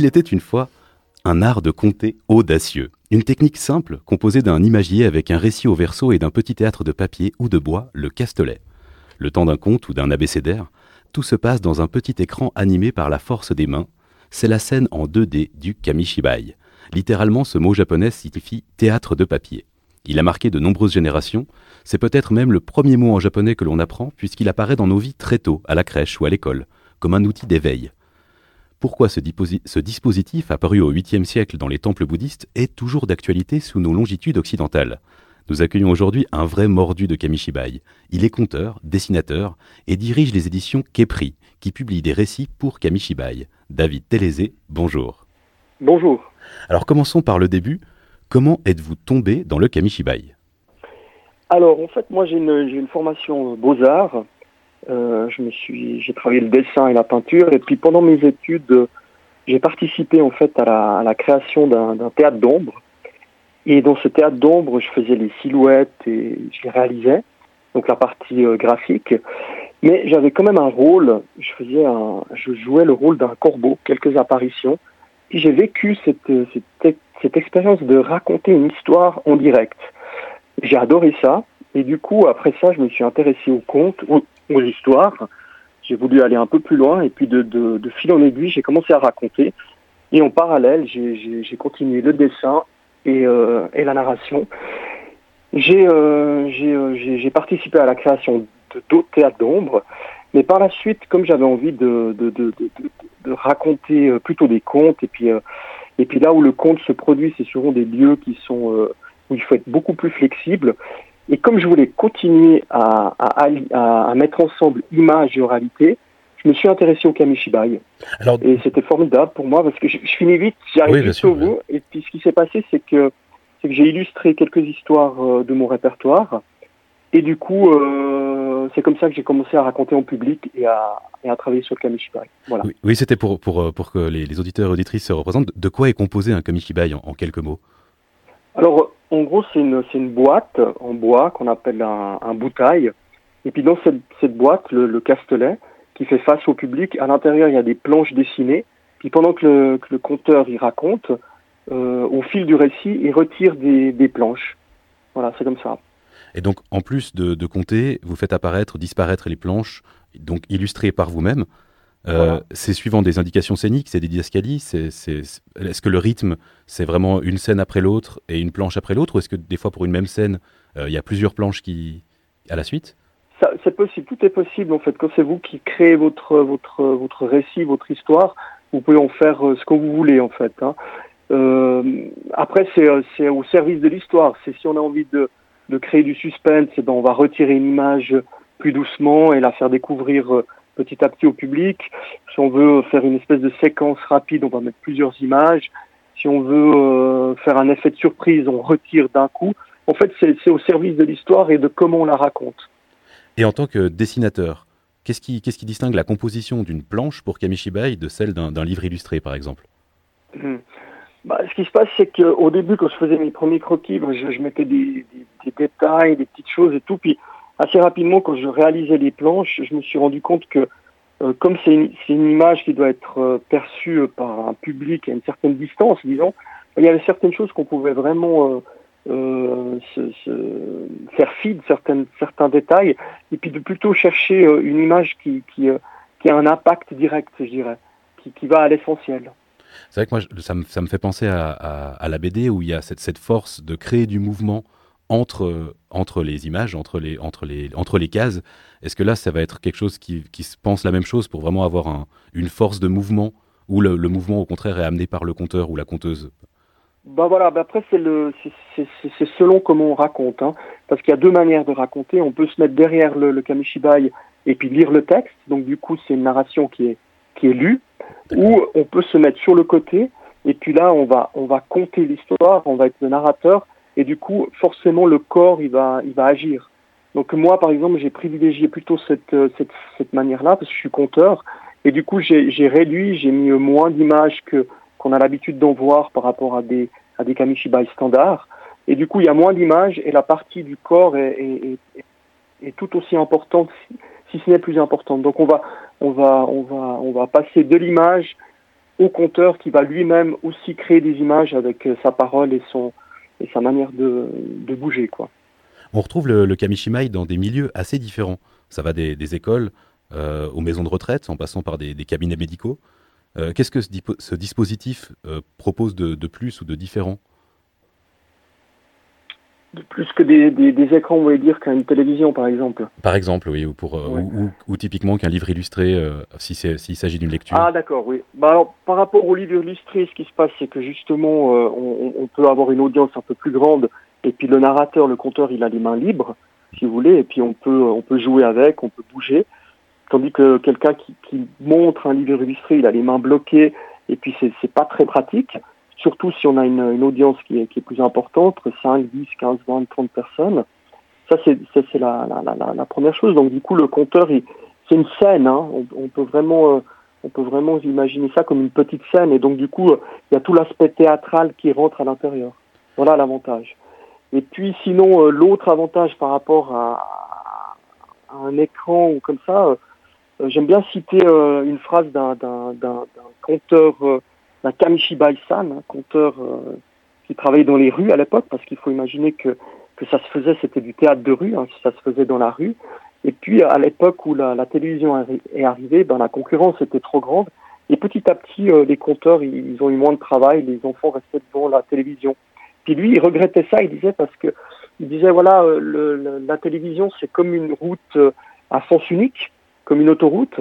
Il était une fois un art de compter audacieux. Une technique simple composée d'un imagier avec un récit au verso et d'un petit théâtre de papier ou de bois, le castelet. Le temps d'un conte ou d'un abécédaire, tout se passe dans un petit écran animé par la force des mains. C'est la scène en 2D du kamishibai. Littéralement, ce mot japonais signifie théâtre de papier. Il a marqué de nombreuses générations. C'est peut-être même le premier mot en japonais que l'on apprend, puisqu'il apparaît dans nos vies très tôt, à la crèche ou à l'école, comme un outil d'éveil. Pourquoi ce, dispositif, apparu au 8e siècle dans les temples bouddhistes, est toujours d'actualité sous nos longitudes occidentales? Nous accueillons aujourd'hui un vrai mordu de Kamishibai. Il est conteur, dessinateur et dirige les éditions Kepri, qui publient des récits pour Kamishibai. David Télézé, bonjour. Bonjour. Alors commençons par le début. Comment êtes-vous tombé dans le Kamishibai? Alors en fait, moi j'ai une, formation beaux-arts euh, je me suis, j'ai travaillé le dessin et la peinture, et puis pendant mes études, j'ai participé en fait à la, création d'un théâtre d'ombre. Et dans ce théâtre d'ombre, je faisais les silhouettes et je les réalisais, donc la partie euh, graphique. Mais j'avais quand même un rôle. Je faisais je jouais le rôle d'un corbeau, quelques apparitions. Et j'ai vécu cette, cette, expérience de raconter une histoire en direct. J'ai adoré ça. Et du coup, après ça, je me suis intéressé aux contes, aux histoires. J'ai voulu aller un peu plus loin et puis de, de, de fil en aiguille, j'ai commencé à raconter. Et en parallèle, j'ai continué le dessin et, euh, la narration. J'ai euh, euh participé à la création d'autres théâtres d'ombre, mais par la suite, comme j'avais envie de, de, de, de, raconter plutôt des contes, et puis, et puis là où le conte se produit, c'est souvent des lieux qui sont où il faut être beaucoup plus flexible. Et comme je voulais continuer à, à, à, mettre ensemble image et oralité, je me suis intéressé au kamishibai. Alors... Et c'était formidable pour moi parce que je, je finis vite, j'arrive vite au bout. Et puis ce qui s'est passé, c'est que, que j'ai illustré quelques histoires euh, de mon répertoire. Et du coup, euh, c'est comme ça que j'ai commencé à raconter en public et à, et à travailler sur le kamishibai. Voilà. Oui, c'était pour, pour, euh, pour que les, les, auditeurs et auditrices se représentent. De quoi est composé un kamishibai en, en quelques mots? Alors, en gros, c'est une, boîte en bois qu'on appelle un, un, bouteille. Et puis dans cette, boîte, le, le, castelet, qui fait face au public, à l'intérieur, il y a des planches dessinées. Puis pendant que le, que conteur y raconte, euh, au fil du récit, il retire des, des planches. Voilà, c'est comme ça. Et donc, en plus de, de compter, vous faites apparaître, disparaître les planches, donc illustrées par vous-même. Euh, c'est suivant des indications scéniques, c'est des didascalies. Est-ce que le rythme, c'est vraiment une scène après l'autre et une planche après l'autre, ou est-ce que des fois pour une même scène, euh, il y a plusieurs planches qui à la suite? C'est possible, tout est possible en fait. Quand c'est vous qui créez votre votre votre récit, votre histoire, vous pouvez en faire euh, ce que vous voulez en fait. Hein. après, c'est au service de l'histoire. C'est si on a envie de de créer du suspense, eh ben on va retirer une image plus doucement et la faire découvrir petit à petit au public. Si on veut faire une espèce de séquence rapide, on va mettre plusieurs images. Si on veut euh, faire un effet de surprise, on retire d'un coup. En fait, c'est au service de l'histoire et de comment on la raconte. Et en tant que dessinateur, qu'est-ce qui, distingue la composition d'une planche pour Kamishibai de celle d'un livre illustré, par exemple? Hmm. bah, Ce qui se passe, c'est qu'au début, quand je faisais mes premiers croquis, je, je mettais des, des, des, détails, des petites choses et tout. Puis assez rapidement, quand je réalisais les planches, je me suis rendu compte que euh, comme c'est une, image qui doit être euh, perçue par un public à une certaine distance, disons, il y avait certaines choses qu'on pouvait vraiment euh, faire fi de certaines, certains détails, et puis de plutôt chercher une image qui, qui, qui, a un impact direct, je dirais, qui, qui va à l'essentiel. C'est vrai que moi, ça me, ça me fait penser à, à, à, la BD où il y a cette, cette force de créer du mouvement entre, entre les images, entre les, entre les, entre les cases. Est-ce que là, ça va être quelque chose qui, qui, se pense la même chose pour vraiment avoir un, une force de mouvement ou le, le, mouvement, au contraire, est amené par le conteur ou la conteuse? Bah voilà, bah après c'est le c'est selon comment on raconte, hein, parce qu'il y a deux manières de raconter. On peut se mettre derrière le, le kamishibai et puis lire le texte, donc du coup c'est une narration qui est qui est lue, ou on peut se mettre sur le côté. Et puis là on va on va compter l'histoire, on va être le narrateur et du coup, forcément, le corps, il va, il va agir. Donc moi, par exemple, j'ai privilégié plutôt cette, euh, cette, cette manière-là parce que je suis compteur. Et du coup, j'ai réduit, j'ai mis moins d'images que qu'on a l'habitude d'en voir par rapport à des, à des kamishibai standards. Et du coup, il y a moins d'images et la partie du corps est, est, est, tout aussi importante, si, si ce n'est plus importante. Donc on va, on va, on va, on va passer de l'image au conteur qui va lui-même aussi créer des images avec euh, sa parole et, son, et sa manière de, bouger. On retrouve le, le, kamishimai dans des milieux assez différents. Ça va des, écoles euh, aux maisons de retraite, en passant par des, cabinets médicaux. Euh, Qu'est-ce que ce, dispositif euh, propose de, plus ou de différent? Plus que des, des, des écrans, vous voulez dire qu'une télévision, par exemple Par exemple, oui, ou, pour, ouais. ou, ou, ou, typiquement qu'un livre illustré, euh, s'il si s'agit d'une lecture. Ah, d'accord, oui. Bah, alors, par rapport au livre illustré, ce qui se passe, c'est que justement, euh, on, on, peut avoir une audience un peu plus grande, et puis le narrateur, le conteur, il a les mains libres, si vous voulez, et puis on peut, on peut jouer avec, on peut bouger. Tandis que quelqu'un qui, qui montre un livre illustré, il a les mains bloquées, et puis c'est pas très pratique surtout si on a une, audience qui est, plus importante, entre 5, 10, 15, 20, 30 personnes. Ça, c'est la, première chose. Donc, du coup, le compteur, c'est une scène. Hein. On, peut vraiment, euh, on peut vraiment imaginer ça comme une petite scène. Et donc, du coup, il y a tout l'aspect théâtral qui rentre à l'intérieur. Voilà l'avantage. Et puis, sinon, euh, l'autre avantage par rapport à, à, un écran ou comme ça, euh, j'aime bien citer une phrase d'un conteur d'un Kamishibai-san, un conteur euh, qui travaillait dans les rues à l'époque, parce qu'il faut imaginer que, que ça se faisait, c'était du théâtre de rue, hein, ça se faisait dans la rue. Et puis à l'époque où la, télévision est arrivée, ben, la concurrence était trop grande. Et petit à petit, euh, les compteurs, ils, ont eu moins de travail, les enfants restaient devant la télévision. Puis lui, il regrettait ça, il disait, parce que il disait, voilà, euh, la télévision, c'est comme une route à sens unique, comme une autoroute.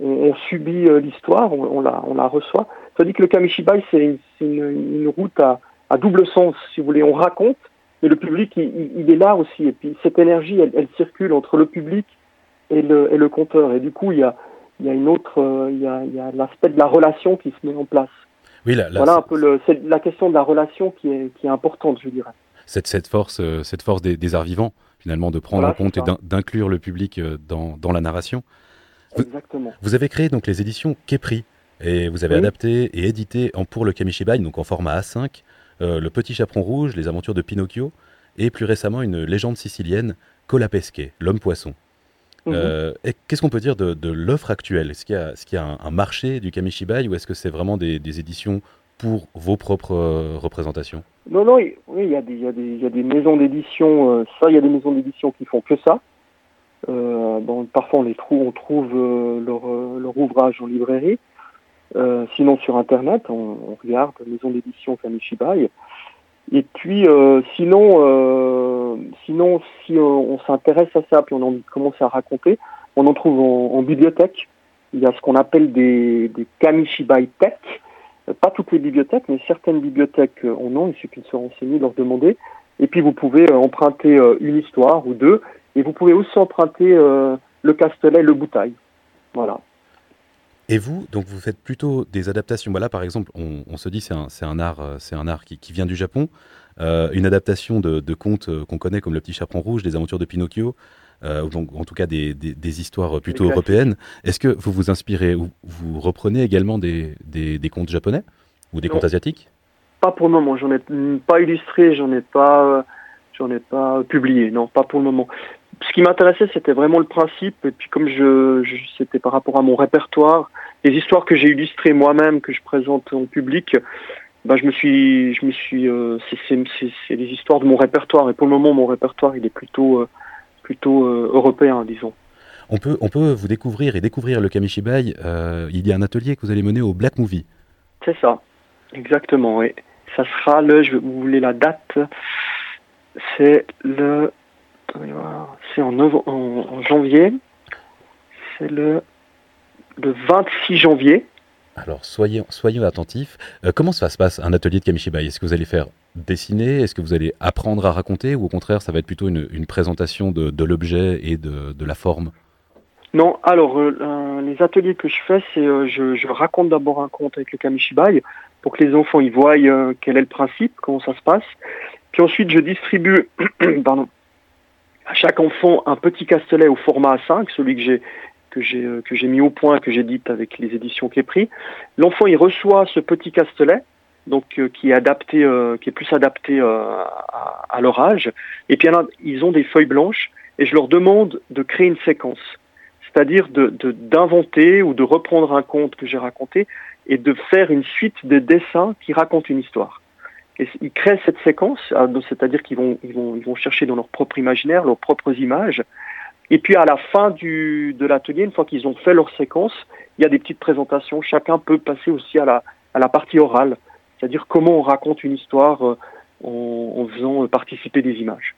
On, on subit euh, l'histoire, on, on, la, on la reçoit. Tandis que le Kamishibai, c'est une, une, une, route à, à, double sens, si vous voulez. On raconte, mais le public, il, il est là aussi. Et puis cette énergie, elle, elle, circule entre le public et le, et le compteur. Et du coup, il y a, il y a une autre, euh, il y a, l'aspect de la relation qui se met en place. Oui, là, là, voilà un peu c'est la question de la relation qui est, qui est importante, je dirais. Cette, cette force, euh, cette force des, des arts vivants, finalement, de prendre voilà, en compte et d'inclure le public euh, dans, dans la narration. Exactement. Vous, vous avez créé donc les éditions Képri. Et vous avez oui. adapté et édité en, pour le Kamishibai, donc en format A5, euh, Le Petit Chaperon Rouge, Les Aventures de Pinocchio, et plus récemment une légende sicilienne, Colapesque, L'Homme Poisson. Mmh. Euh, Qu'est-ce qu'on peut dire de, de l'offre actuelle? Est-ce qu'il y a, est qu y a un, un, marché du Kamishibai ou est-ce que c'est vraiment des, des, éditions pour vos propres euh, représentations? Non, non, oui, il y a des, il y a des, il y a des maisons d'édition, euh, ça, il y a des maisons d'édition qui font que ça. Bon, parfois, on les trouve, on trouve leur, leur ouvrage en librairie. Euh, sinon sur internet, on, on regarde maison d'édition Kamishibai. Et puis euh, sinon, euh, sinon si on, s'intéresse à ça, puis on en commence à raconter, on en trouve en, en bibliothèque. Il y a ce qu'on appelle des, des Kamishibai Tech. Pas toutes les bibliothèques, mais certaines bibliothèques en ont. Il suffit de se renseigner, de leur demander. Et puis vous pouvez emprunter une histoire ou deux. Et vous pouvez aussi emprunter le Castelet, le Boutaille. Voilà. Et vous, donc vous faites plutôt des adaptations. Voilà, par exemple, on, on se dit c'est un, un, art, c'est un art qui, qui, vient du Japon. Euh, une adaptation de, de contes euh, qu'on connaît comme Le Petit Chaperon Rouge, Les Aventures de Pinocchio, euh, donc en tout cas des, des, des histoires plutôt européennes. Est-ce que vous vous inspirez ou vous reprenez également des, des contes japonais ou des non. contes asiatiques? Pas pour le moment. J'en ai pas illustré, j'en ai pas, j'en ai pas publié. Non, pas pour le moment ce qui m'intéressait, c'était vraiment le principe. Et puis comme je, je c'était par rapport à mon répertoire, les histoires que j'ai illustrées moi-même, que je présente en public, ben je me suis, je me suis, euh, c'est les histoires de mon répertoire. Et pour le moment, mon répertoire, il est plutôt, euh, plutôt euh, européen, disons. On peut, on peut vous découvrir et découvrir le Kamishibai. il y a un atelier que vous allez mener au Black Movie. C'est ça, exactement. Oui, ça sera le. Je, vous voulez la date? C'est le c'est en, en, en, janvier. C'est le, le 26 janvier. Alors, soyez, soyez attentifs. Euh, comment ça se passe, un atelier de Kamishibai? Est-ce que vous allez faire dessiner? Est-ce que vous allez apprendre à raconter? Ou au contraire, ça va être plutôt une, une présentation de, de l'objet et de, de, la forme? Non, alors, euh, euh, les ateliers que je fais, c'est euh, je, je, raconte d'abord un conte avec le Kamishibai pour que les enfants ils voient quel est le principe, comment ça se passe. Puis ensuite, je distribue pardon, à chaque enfant un petit castelet au format A5, celui que j'ai que j'ai euh, que j'ai mis au point, que j'édite avec les éditions Képri. L'enfant il reçoit ce petit castelet, donc euh, qui est adapté, euh, qui est plus adapté à, leur âge. Et puis là, ils ont des feuilles blanches et je leur demande de créer une séquence. c'est-à-dire d'inventer de, ou de reprendre un conte que j'ai raconté et de faire une suite de dessins qui racontent une histoire. Ils créent cette séquence, ah, c'est-à-dire qu'ils vont, chercher dans leur propre imaginaire, leurs propres images. Et puis à la fin du, de l'atelier, une fois qu'ils ont fait leur séquence, il y a des petites présentations. Chacun peut passer aussi à la, partie orale, c'est-à-dire comment on raconte une histoire euh, en, faisant participer des images.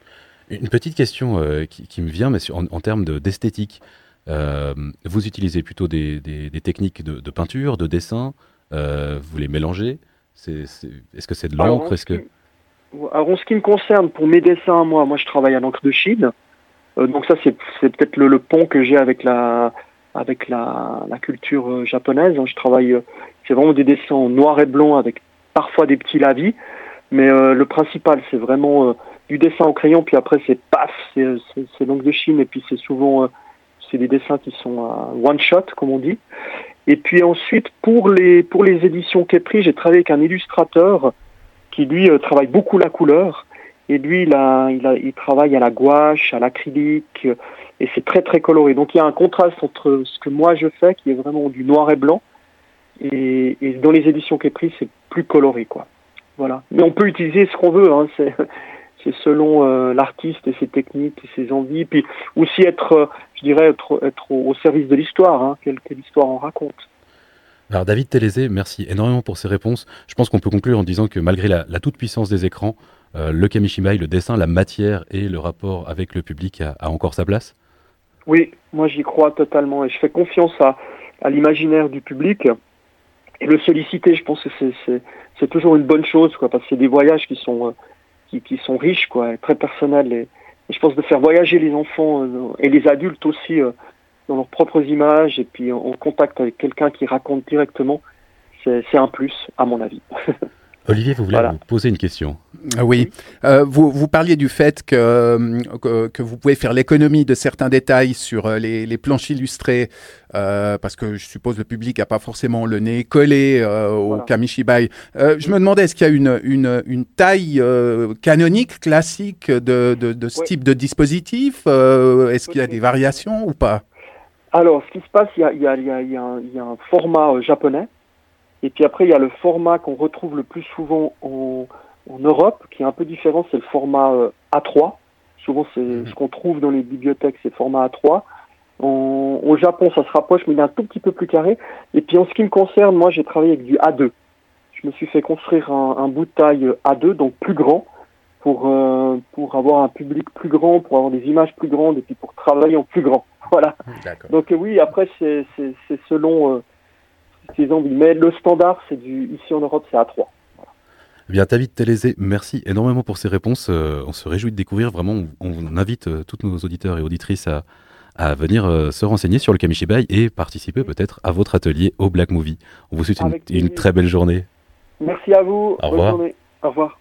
Une petite question euh, qui, me vient, mais en, en termes d'esthétique. Euh, vous utilisez plutôt des, techniques de, peinture, de dessin, euh, vous les mélangez est-ce que c'est de l'encre Est-ce que alors en ce qui me concerne, pour mes dessins, moi, moi je travaille à l'encre de Chine. Euh, donc ça c'est peut-être le, le, pont que j'ai avec la avec la, la culture euh, japonaise. Je travaille, euh, c'est vraiment des dessins en noir et blanc avec parfois des petits lavis, mais le principal c'est vraiment du dessin au crayon. Puis après c'est paf, c'est l'encre de Chine et puis c'est souvent c'est des dessins qui sont one shot comme on dit. Et puis ensuite, pour les, pour les éditions Kepri, j'ai travaillé avec un illustrateur qui, lui, euh, travaille beaucoup la couleur. Et lui, il, a, il, a, il travaille à la gouache, à l'acrylique, et c'est très, très coloré. Donc il y a un contraste entre ce que moi je fais, qui est vraiment du noir et blanc, et, et dans les éditions Kepri, c'est plus coloré, quoi. Voilà. Mais on peut utiliser ce qu'on veut, hein. c'est c'est selon euh, l'artiste et ses techniques et ses envies, puis aussi être, euh, je dirais, être, être au, service de l'histoire, hein, quelle, quelle, histoire on raconte. Alors David Télézé, merci énormément pour ces réponses. Je pense qu'on peut conclure en disant que malgré la, la toute-puissance des écrans, euh, le kamishibai, le dessin, la matière et le rapport avec le public a, a encore sa place Oui, moi j'y crois totalement et je fais confiance à, à l'imaginaire du public. Et le solliciter, je pense que c'est toujours une bonne chose, quoi, parce que c'est des voyages qui sont... Euh, qui, qui, sont riches, quoi, très personnels. Et, je pense de faire voyager les enfants euh, et les adultes aussi euh, dans leurs propres images et puis en contact avec quelqu'un qui raconte directement, c'est un plus, à mon avis. Olivier, vous voulez voilà. vous poser une question Oui. Euh, vous, vous, parliez du fait que, que, que vous pouvez faire l'économie de certains détails sur euh, les, les planches illustrées, euh, parce que je suppose le public n'a pas forcément le nez collé euh, au voilà. Kamishibai. Euh, je me demandais, est-ce qu'il y a une, une, une taille euh, canonique, classique de, de, de ce oui. type de dispositif Est-ce qu'il y a des variations ou pas? Alors, ce qui se passe, il y a, il y a, il y a, il y a, un, il y a un format japonais et puis après, il y a le format qu'on retrouve le plus souvent en, en, Europe, qui est un peu différent, c'est le format euh, A3. Souvent, c'est mmh. ce qu'on trouve dans les bibliothèques, c'est le format A3. En, au Japon, ça se rapproche, mais il est un tout petit peu plus carré. Et puis en ce qui me concerne, moi, j'ai travaillé avec du A2. Je me suis fait construire un, un bout de taille A2, donc plus grand, pour, euh, pour avoir un public plus grand, pour avoir des images plus grandes, et puis pour travailler en plus grand. Voilà. Donc euh, oui, après, c'est selon... Envies. Mais le standard, c'est du ici en Europe, c'est A3. Voilà. Eh bien, David Télézé, merci énormément pour ces réponses. Euh, on se réjouit de découvrir. Vraiment, on, on invite euh, tous nos auditeurs et auditrices à, à venir euh, se renseigner sur le Kamishibai et participer peut-être à votre atelier au Black Movie. On vous souhaite une, une, très belle journée. Merci à vous. Au revoir. Au revoir.